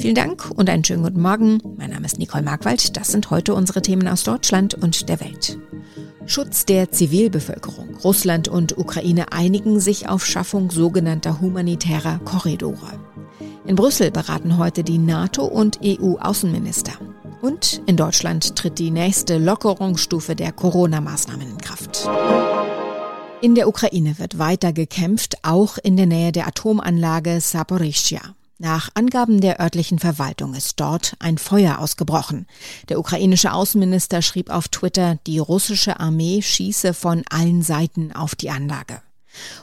Vielen Dank und einen schönen guten Morgen. Mein Name ist Nicole Markwald. Das sind heute unsere Themen aus Deutschland und der Welt. Schutz der Zivilbevölkerung. Russland und Ukraine einigen sich auf Schaffung sogenannter humanitärer Korridore. In Brüssel beraten heute die NATO und EU-Außenminister. Und in Deutschland tritt die nächste Lockerungsstufe der Corona-Maßnahmen in Kraft. In der Ukraine wird weiter gekämpft, auch in der Nähe der Atomanlage Saporischschja. Nach Angaben der örtlichen Verwaltung ist dort ein Feuer ausgebrochen. Der ukrainische Außenminister schrieb auf Twitter, die russische Armee schieße von allen Seiten auf die Anlage.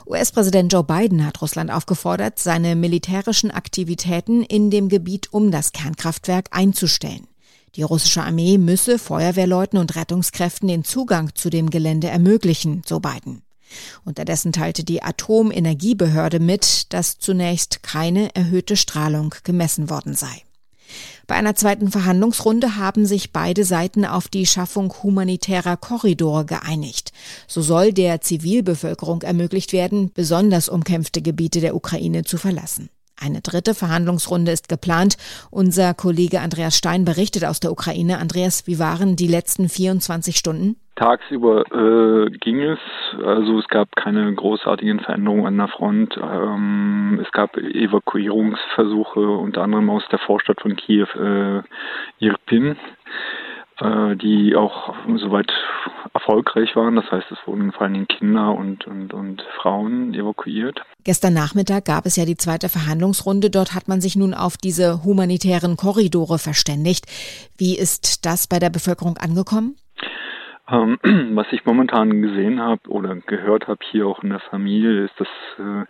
US-Präsident Joe Biden hat Russland aufgefordert, seine militärischen Aktivitäten in dem Gebiet um das Kernkraftwerk einzustellen. Die russische Armee müsse Feuerwehrleuten und Rettungskräften den Zugang zu dem Gelände ermöglichen, so Biden. Unterdessen teilte die Atomenergiebehörde mit, dass zunächst keine erhöhte Strahlung gemessen worden sei. Bei einer zweiten Verhandlungsrunde haben sich beide Seiten auf die Schaffung humanitärer Korridore geeinigt. So soll der Zivilbevölkerung ermöglicht werden, besonders umkämpfte Gebiete der Ukraine zu verlassen. Eine dritte Verhandlungsrunde ist geplant. Unser Kollege Andreas Stein berichtet aus der Ukraine. Andreas, wie waren die letzten 24 Stunden? Tagsüber äh, ging es, also es gab keine großartigen Veränderungen an der Front. Ähm, es gab Evakuierungsversuche, unter anderem aus der Vorstadt von Kiew, äh, Irpin, die auch soweit erfolgreich waren. Das heißt, es wurden vor allem Kinder und, und, und Frauen evakuiert. Gestern Nachmittag gab es ja die zweite Verhandlungsrunde. Dort hat man sich nun auf diese humanitären Korridore verständigt. Wie ist das bei der Bevölkerung angekommen? Ähm, was ich momentan gesehen habe oder gehört habe hier auch in der Familie, ist das äh,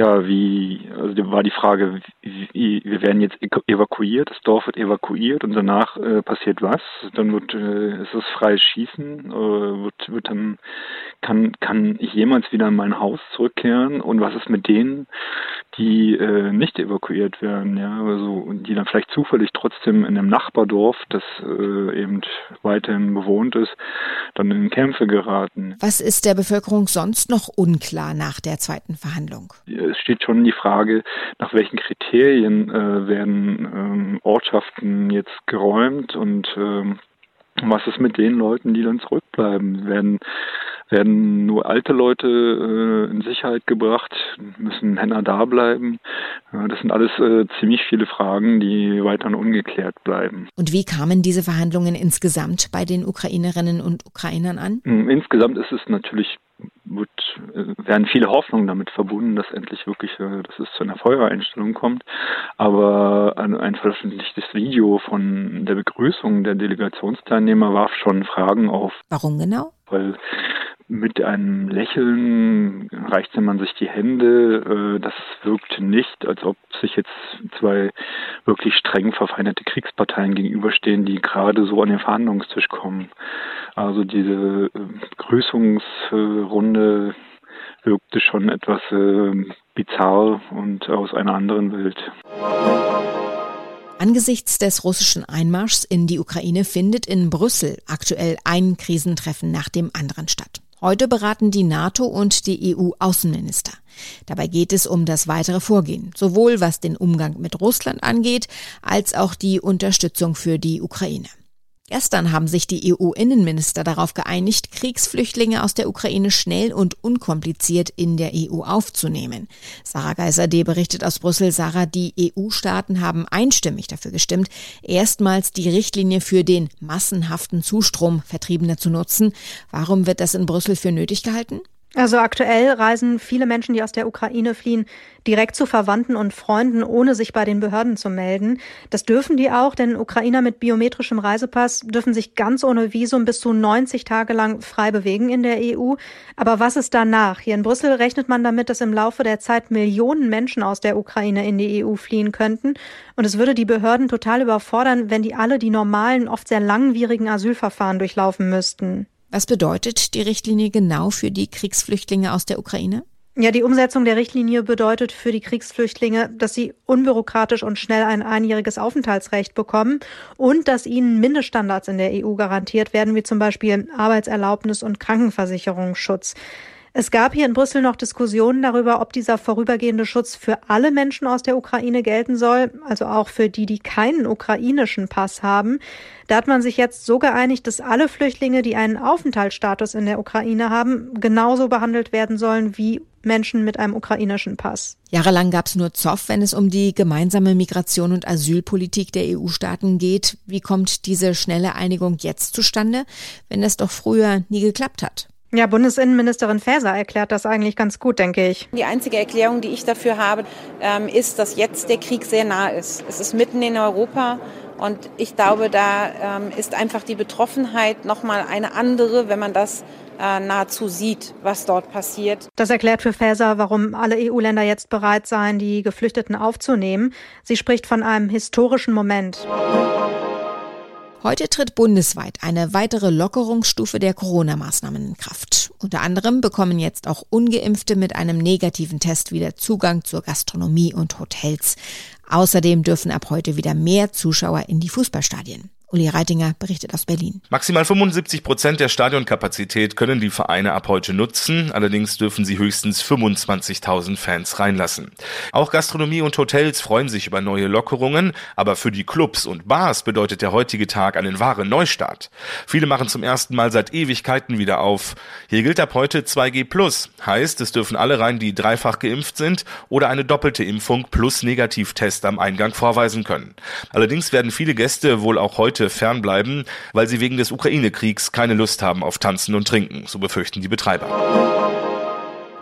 ja wie also war die Frage, wie, wir werden jetzt evakuiert, das Dorf wird evakuiert und danach äh, passiert was? Dann wird äh, ist es freies Schießen, äh, wird wird dann kann kann ich jemals wieder in mein Haus zurückkehren und was ist mit denen, die äh, nicht evakuiert werden, ja, also und die dann vielleicht zufällig trotzdem in einem Nachbardorf, das äh, eben weiterhin bewohnt ist, dann in Kämpfe geraten. Was ist der Bevölkerung sonst noch unklar nach der zweiten Verhandlung? Es steht schon die Frage, nach welchen Kriterien äh, werden ähm, Ortschaften jetzt geräumt und ähm, was ist mit den Leuten, die dann zurückbleiben? Werden werden nur alte Leute äh, in Sicherheit gebracht, müssen Männer da bleiben. Äh, das sind alles äh, ziemlich viele Fragen, die weiterhin ungeklärt bleiben. Und wie kamen diese Verhandlungen insgesamt bei den Ukrainerinnen und Ukrainern an? Hm, insgesamt ist es natürlich wird, werden viele Hoffnungen damit verbunden, dass endlich wirklich, äh, dass es zu einer Feuereinstellung kommt. Aber ein, ein veröffentlichtes Video von der Begrüßung der Delegationsteilnehmer warf schon Fragen auf. Warum genau? Weil mit einem Lächeln reichte man sich die Hände. Äh, das wirkte nicht, als ob sich jetzt zwei wirklich streng verfeindete Kriegsparteien gegenüberstehen, die gerade so an den Verhandlungstisch kommen. Also diese äh, Begrüßungsrunde wirkte schon etwas äh, bizarr und aus einer anderen Welt. Angesichts des russischen Einmarschs in die Ukraine findet in Brüssel aktuell ein Krisentreffen nach dem anderen statt. Heute beraten die NATO und die EU-Außenminister. Dabei geht es um das weitere Vorgehen, sowohl was den Umgang mit Russland angeht, als auch die Unterstützung für die Ukraine. Gestern haben sich die EU-Innenminister darauf geeinigt, Kriegsflüchtlinge aus der Ukraine schnell und unkompliziert in der EU aufzunehmen. Sarah Geiser-D berichtet aus Brüssel. Sarah, die EU-Staaten haben einstimmig dafür gestimmt, erstmals die Richtlinie für den massenhaften Zustrom Vertriebener zu nutzen. Warum wird das in Brüssel für nötig gehalten? Also aktuell reisen viele Menschen, die aus der Ukraine fliehen, direkt zu Verwandten und Freunden, ohne sich bei den Behörden zu melden. Das dürfen die auch, denn Ukrainer mit biometrischem Reisepass dürfen sich ganz ohne Visum bis zu 90 Tage lang frei bewegen in der EU. Aber was ist danach? Hier in Brüssel rechnet man damit, dass im Laufe der Zeit Millionen Menschen aus der Ukraine in die EU fliehen könnten. Und es würde die Behörden total überfordern, wenn die alle die normalen, oft sehr langwierigen Asylverfahren durchlaufen müssten. Was bedeutet die Richtlinie genau für die Kriegsflüchtlinge aus der Ukraine? Ja, die Umsetzung der Richtlinie bedeutet für die Kriegsflüchtlinge, dass sie unbürokratisch und schnell ein einjähriges Aufenthaltsrecht bekommen und dass ihnen Mindeststandards in der EU garantiert werden, wie zum Beispiel Arbeitserlaubnis und Krankenversicherungsschutz. Es gab hier in Brüssel noch Diskussionen darüber, ob dieser vorübergehende Schutz für alle Menschen aus der Ukraine gelten soll, also auch für die, die keinen ukrainischen Pass haben. Da hat man sich jetzt so geeinigt, dass alle Flüchtlinge, die einen Aufenthaltsstatus in der Ukraine haben, genauso behandelt werden sollen wie Menschen mit einem ukrainischen Pass. Jahrelang gab es nur Zoff, wenn es um die gemeinsame Migration und Asylpolitik der EU-Staaten geht. Wie kommt diese schnelle Einigung jetzt zustande, wenn es doch früher nie geklappt hat? Ja, Bundesinnenministerin Faeser erklärt das eigentlich ganz gut, denke ich. Die einzige Erklärung, die ich dafür habe, ähm, ist, dass jetzt der Krieg sehr nah ist. Es ist mitten in Europa und ich glaube, da ähm, ist einfach die Betroffenheit nochmal eine andere, wenn man das äh, nahezu sieht, was dort passiert. Das erklärt für Faeser, warum alle EU-Länder jetzt bereit seien, die Geflüchteten aufzunehmen. Sie spricht von einem historischen Moment. Heute tritt bundesweit eine weitere Lockerungsstufe der Corona-Maßnahmen in Kraft. Unter anderem bekommen jetzt auch ungeimpfte mit einem negativen Test wieder Zugang zur Gastronomie und Hotels. Außerdem dürfen ab heute wieder mehr Zuschauer in die Fußballstadien. Uli Reitinger berichtet aus Berlin. Maximal 75 Prozent der Stadionkapazität können die Vereine ab heute nutzen. Allerdings dürfen sie höchstens 25.000 Fans reinlassen. Auch Gastronomie und Hotels freuen sich über neue Lockerungen. Aber für die Clubs und Bars bedeutet der heutige Tag einen wahren Neustart. Viele machen zum ersten Mal seit Ewigkeiten wieder auf. Hier gilt ab heute 2G+. Heißt, es dürfen alle rein, die dreifach geimpft sind oder eine doppelte Impfung plus Negativtest am Eingang vorweisen können. Allerdings werden viele Gäste wohl auch heute fernbleiben, weil sie wegen des Ukraine-Kriegs keine Lust haben auf Tanzen und Trinken, so befürchten die Betreiber.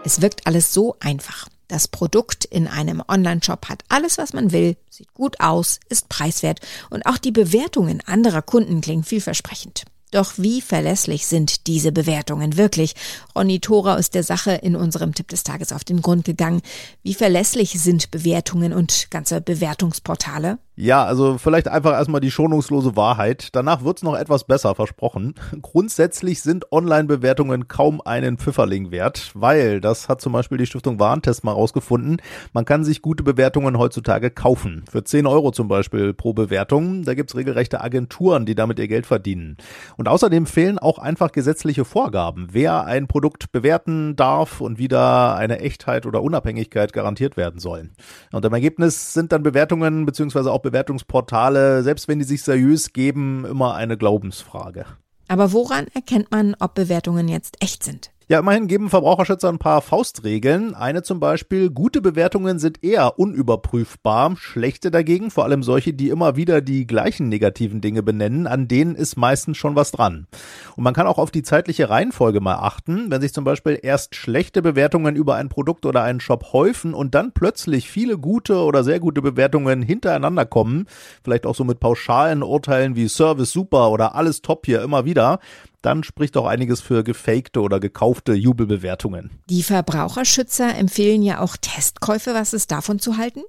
Es wirkt alles so einfach. Das Produkt in einem Online-Shop hat alles, was man will, sieht gut aus, ist preiswert und auch die Bewertungen anderer Kunden klingen vielversprechend. Doch wie verlässlich sind diese Bewertungen wirklich? Ronny Thora ist der Sache in unserem Tipp des Tages auf den Grund gegangen. Wie verlässlich sind Bewertungen und ganze Bewertungsportale? Ja, also vielleicht einfach erstmal die schonungslose Wahrheit. Danach wird's noch etwas besser, versprochen. Grundsätzlich sind Online-Bewertungen kaum einen Pfifferling wert, weil, das hat zum Beispiel die Stiftung Warentest mal rausgefunden, man kann sich gute Bewertungen heutzutage kaufen. Für 10 Euro zum Beispiel pro Bewertung. Da gibt's regelrechte Agenturen, die damit ihr Geld verdienen. Und außerdem fehlen auch einfach gesetzliche Vorgaben, wer ein Produkt bewerten darf und wie da eine Echtheit oder Unabhängigkeit garantiert werden soll. Und im Ergebnis sind dann Bewertungen beziehungsweise auch Bewertungsportale, selbst wenn die sich seriös geben, immer eine Glaubensfrage. Aber woran erkennt man, ob Bewertungen jetzt echt sind? Ja, immerhin geben Verbraucherschützer ein paar Faustregeln. Eine zum Beispiel, gute Bewertungen sind eher unüberprüfbar, schlechte dagegen, vor allem solche, die immer wieder die gleichen negativen Dinge benennen, an denen ist meistens schon was dran. Und man kann auch auf die zeitliche Reihenfolge mal achten. Wenn sich zum Beispiel erst schlechte Bewertungen über ein Produkt oder einen Shop häufen und dann plötzlich viele gute oder sehr gute Bewertungen hintereinander kommen, vielleicht auch so mit pauschalen Urteilen wie Service super oder alles top hier immer wieder, dann spricht auch einiges für gefakte oder gekaufte Jubelbewertungen. Die Verbraucherschützer empfehlen ja auch Testkäufe. Was ist davon zu halten?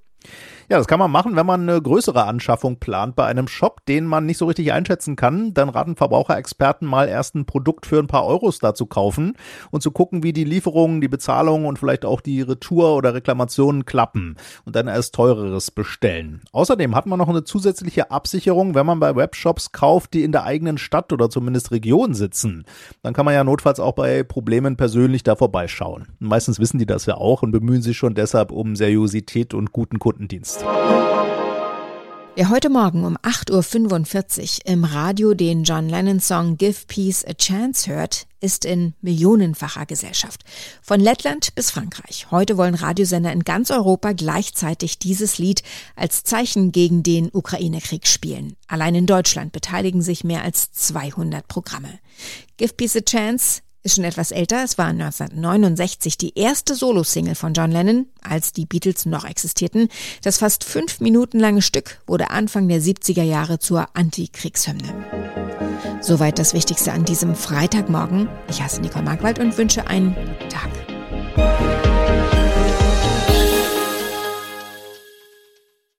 Ja, das kann man machen, wenn man eine größere Anschaffung plant bei einem Shop, den man nicht so richtig einschätzen kann. Dann raten Verbraucherexperten mal erst ein Produkt für ein paar Euros da zu kaufen und zu gucken, wie die Lieferungen, die Bezahlung und vielleicht auch die Retour oder Reklamationen klappen und dann erst teureres bestellen. Außerdem hat man noch eine zusätzliche Absicherung, wenn man bei Webshops kauft, die in der eigenen Stadt oder zumindest Region sitzen. Dann kann man ja notfalls auch bei Problemen persönlich da vorbeischauen. Meistens wissen die das ja auch und bemühen sich schon deshalb um Seriosität und guten Kundendienst. Podcast. Wer heute Morgen um 8.45 Uhr im Radio den John Lennon-Song Give Peace a Chance hört, ist in millionenfacher Gesellschaft. Von Lettland bis Frankreich. Heute wollen Radiosender in ganz Europa gleichzeitig dieses Lied als Zeichen gegen den Ukraine-Krieg spielen. Allein in Deutschland beteiligen sich mehr als 200 Programme. Give Peace a Chance ist schon etwas älter. Es war 1969 die erste Solo-Single von John Lennon, als die Beatles noch existierten. Das fast fünf Minuten lange Stück wurde Anfang der 70er Jahre zur Antikriegshymne. Soweit das Wichtigste an diesem Freitagmorgen. Ich heiße Nicole Markwald und wünsche einen guten Tag.